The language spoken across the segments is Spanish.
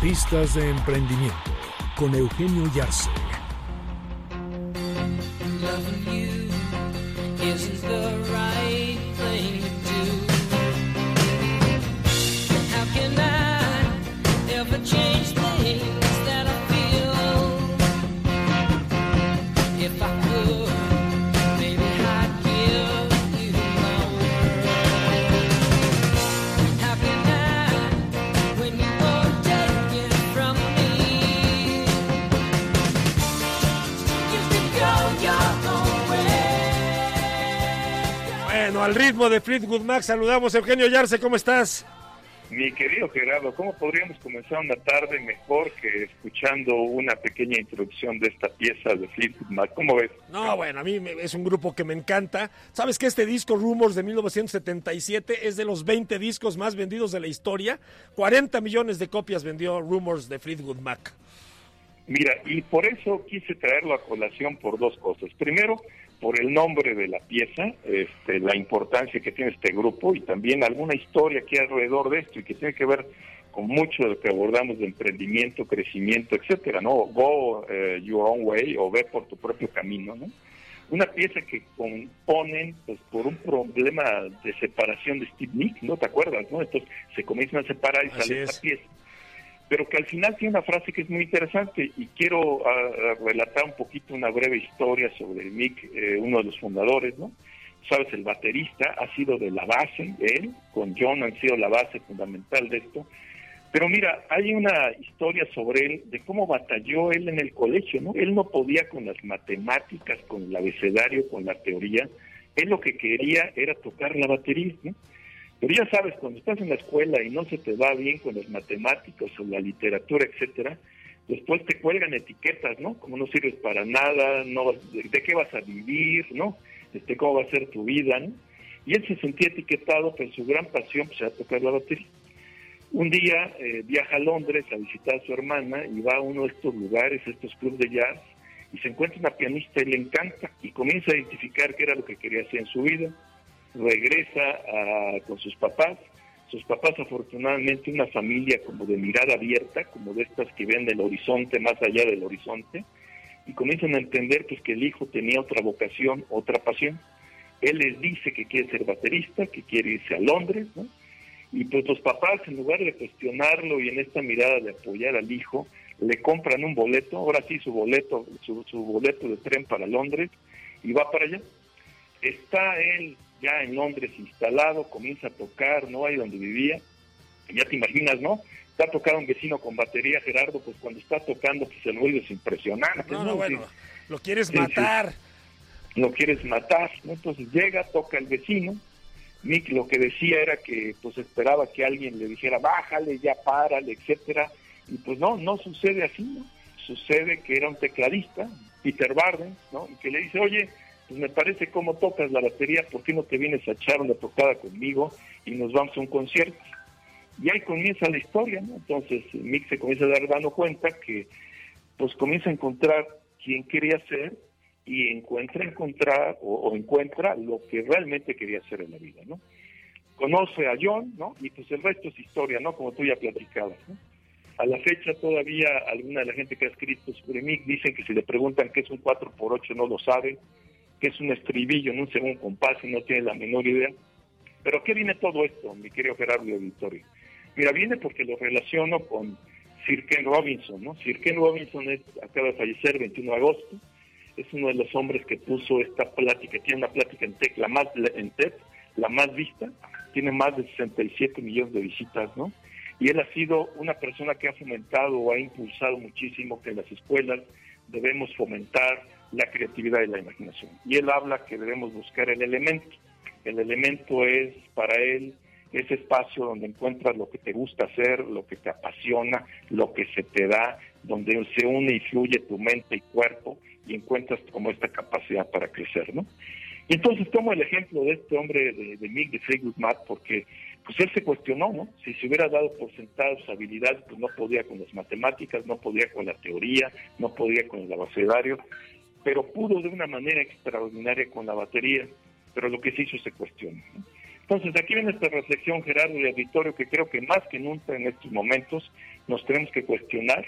Pistas de emprendimiento con Eugenio Yarse. Al ritmo de Fleetwood Mac, saludamos Eugenio Yarse, ¿cómo estás? Mi querido Gerardo, ¿cómo podríamos comenzar una tarde mejor que escuchando una pequeña introducción de esta pieza de Fleetwood Mac? ¿Cómo ves? No, bueno, a mí es un grupo que me encanta. ¿Sabes que este disco Rumors de 1977 es de los 20 discos más vendidos de la historia? 40 millones de copias vendió Rumors de Fleetwood Mac. Mira, y por eso quise traerlo a colación por dos cosas. Primero, por el nombre de la pieza, este, la importancia que tiene este grupo y también alguna historia que hay alrededor de esto y que tiene que ver con mucho de lo que abordamos de emprendimiento, crecimiento, etcétera, ¿no? Go eh, your own way o ve por tu propio camino, ¿no? Una pieza que componen pues por un problema de separación de Steve Nick, ¿no te acuerdas, no? Entonces se comienzan a separar y sale esta pieza pero que al final tiene una frase que es muy interesante y quiero ah, relatar un poquito una breve historia sobre Mick, eh, uno de los fundadores, ¿no? Sabes, el baterista ha sido de la base, él con John han sido la base fundamental de esto. Pero mira, hay una historia sobre él, de cómo batalló él en el colegio, ¿no? Él no podía con las matemáticas, con el abecedario, con la teoría. Él lo que quería era tocar la batería, ¿no? Pero ya sabes, cuando estás en la escuela y no se te va bien con los matemáticos o la literatura, etcétera, después te cuelgan etiquetas, ¿no? Como no sirves para nada, no de, qué vas a vivir, ¿no? Este, cómo va a ser tu vida, ¿no? Y él se sentía etiquetado, pero su gran pasión pues, era tocar la batería. Un día eh, viaja a Londres a visitar a su hermana y va a uno de estos lugares, estos clubes de jazz, y se encuentra una pianista y le encanta y comienza a identificar qué era lo que quería hacer en su vida regresa con sus papás. Sus papás, afortunadamente, una familia como de mirada abierta, como de estas que ven el horizonte más allá del horizonte, y comienzan a entender pues que el hijo tenía otra vocación, otra pasión. Él les dice que quiere ser baterista, que quiere irse a Londres, ¿no? Y pues los papás, en lugar de cuestionarlo y en esta mirada de apoyar al hijo, le compran un boleto, ahora sí su boleto, su, su boleto de tren para Londres, y va para allá. Está él ya en Londres instalado, comienza a tocar, ¿no? Ahí donde vivía. ya te imaginas, ¿no? Está tocando un vecino con batería, Gerardo, pues cuando está tocando, pues el ruido es impresionante. No, no, bueno, lo quieres matar. Lo quieres matar, ¿no? Entonces llega, toca el vecino. Nick lo que decía era que pues esperaba que alguien le dijera, bájale, ya párale, etcétera. Y pues no, no sucede así, ¿no? Sucede que era un tecladista, Peter Barden, ¿no? Y que le dice, oye, pues me parece cómo tocas la batería, ¿por qué no te vienes a echar una tocada conmigo y nos vamos a un concierto? Y ahí comienza la historia, ¿no? Entonces Mick se comienza a dar dando cuenta que pues comienza a encontrar quién quería ser y encuentra encontrar o, encuentra lo que realmente quería hacer en la vida, ¿no? Conoce a John, ¿no? Y pues el resto es historia, ¿no? Como tú ya platicabas, ¿no? A la fecha todavía alguna de la gente que ha escrito sobre Mick dicen que si le preguntan qué es un 4x8 no lo saben, que es un estribillo en un segundo compás y no tiene la menor idea. Pero ¿qué viene todo esto, mi querido Gerardo Auditorio? Mira, viene porque lo relaciono con Sir Ken Robinson, ¿no? Sir Ken Robinson es, acaba de fallecer el 21 de agosto, es uno de los hombres que puso esta plática, tiene una plática en TED, la más, en TED, la más vista, tiene más de 67 millones de visitas, ¿no? Y él ha sido una persona que ha fomentado o ha impulsado muchísimo que en las escuelas debemos fomentar la creatividad y la imaginación. Y él habla que debemos buscar el elemento. El elemento es para él ese espacio donde encuentras lo que te gusta hacer, lo que te apasiona, lo que se te da, donde se une y fluye tu mente y cuerpo y encuentras como esta capacidad para crecer, ¿no? Y entonces tomo el ejemplo de este hombre de, de Mick de Fleetwood Mac porque pues él se cuestionó, ¿no? Si se hubiera dado por sentado su habilidad, pues no podía con las matemáticas, no podía con la teoría, no podía con el abecedario, pero pudo de una manera extraordinaria con la batería, pero lo que se hizo se cuestionó. Entonces, aquí viene esta reflexión, Gerardo y auditorio, que creo que más que nunca en estos momentos nos tenemos que cuestionar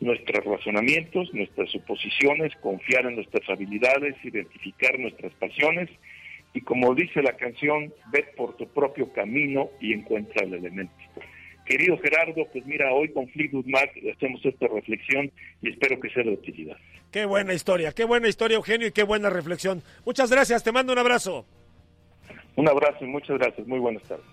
nuestros razonamientos, nuestras suposiciones, confiar en nuestras habilidades, identificar nuestras pasiones y como dice la canción, ve por tu propio camino y encuentra el elemento. Querido Gerardo, pues mira, hoy con Fleetwood Mac hacemos esta reflexión y espero que sea de utilidad. Qué buena historia, qué buena historia, Eugenio, y qué buena reflexión. Muchas gracias, te mando un abrazo. Un abrazo y muchas gracias. Muy buenas tardes.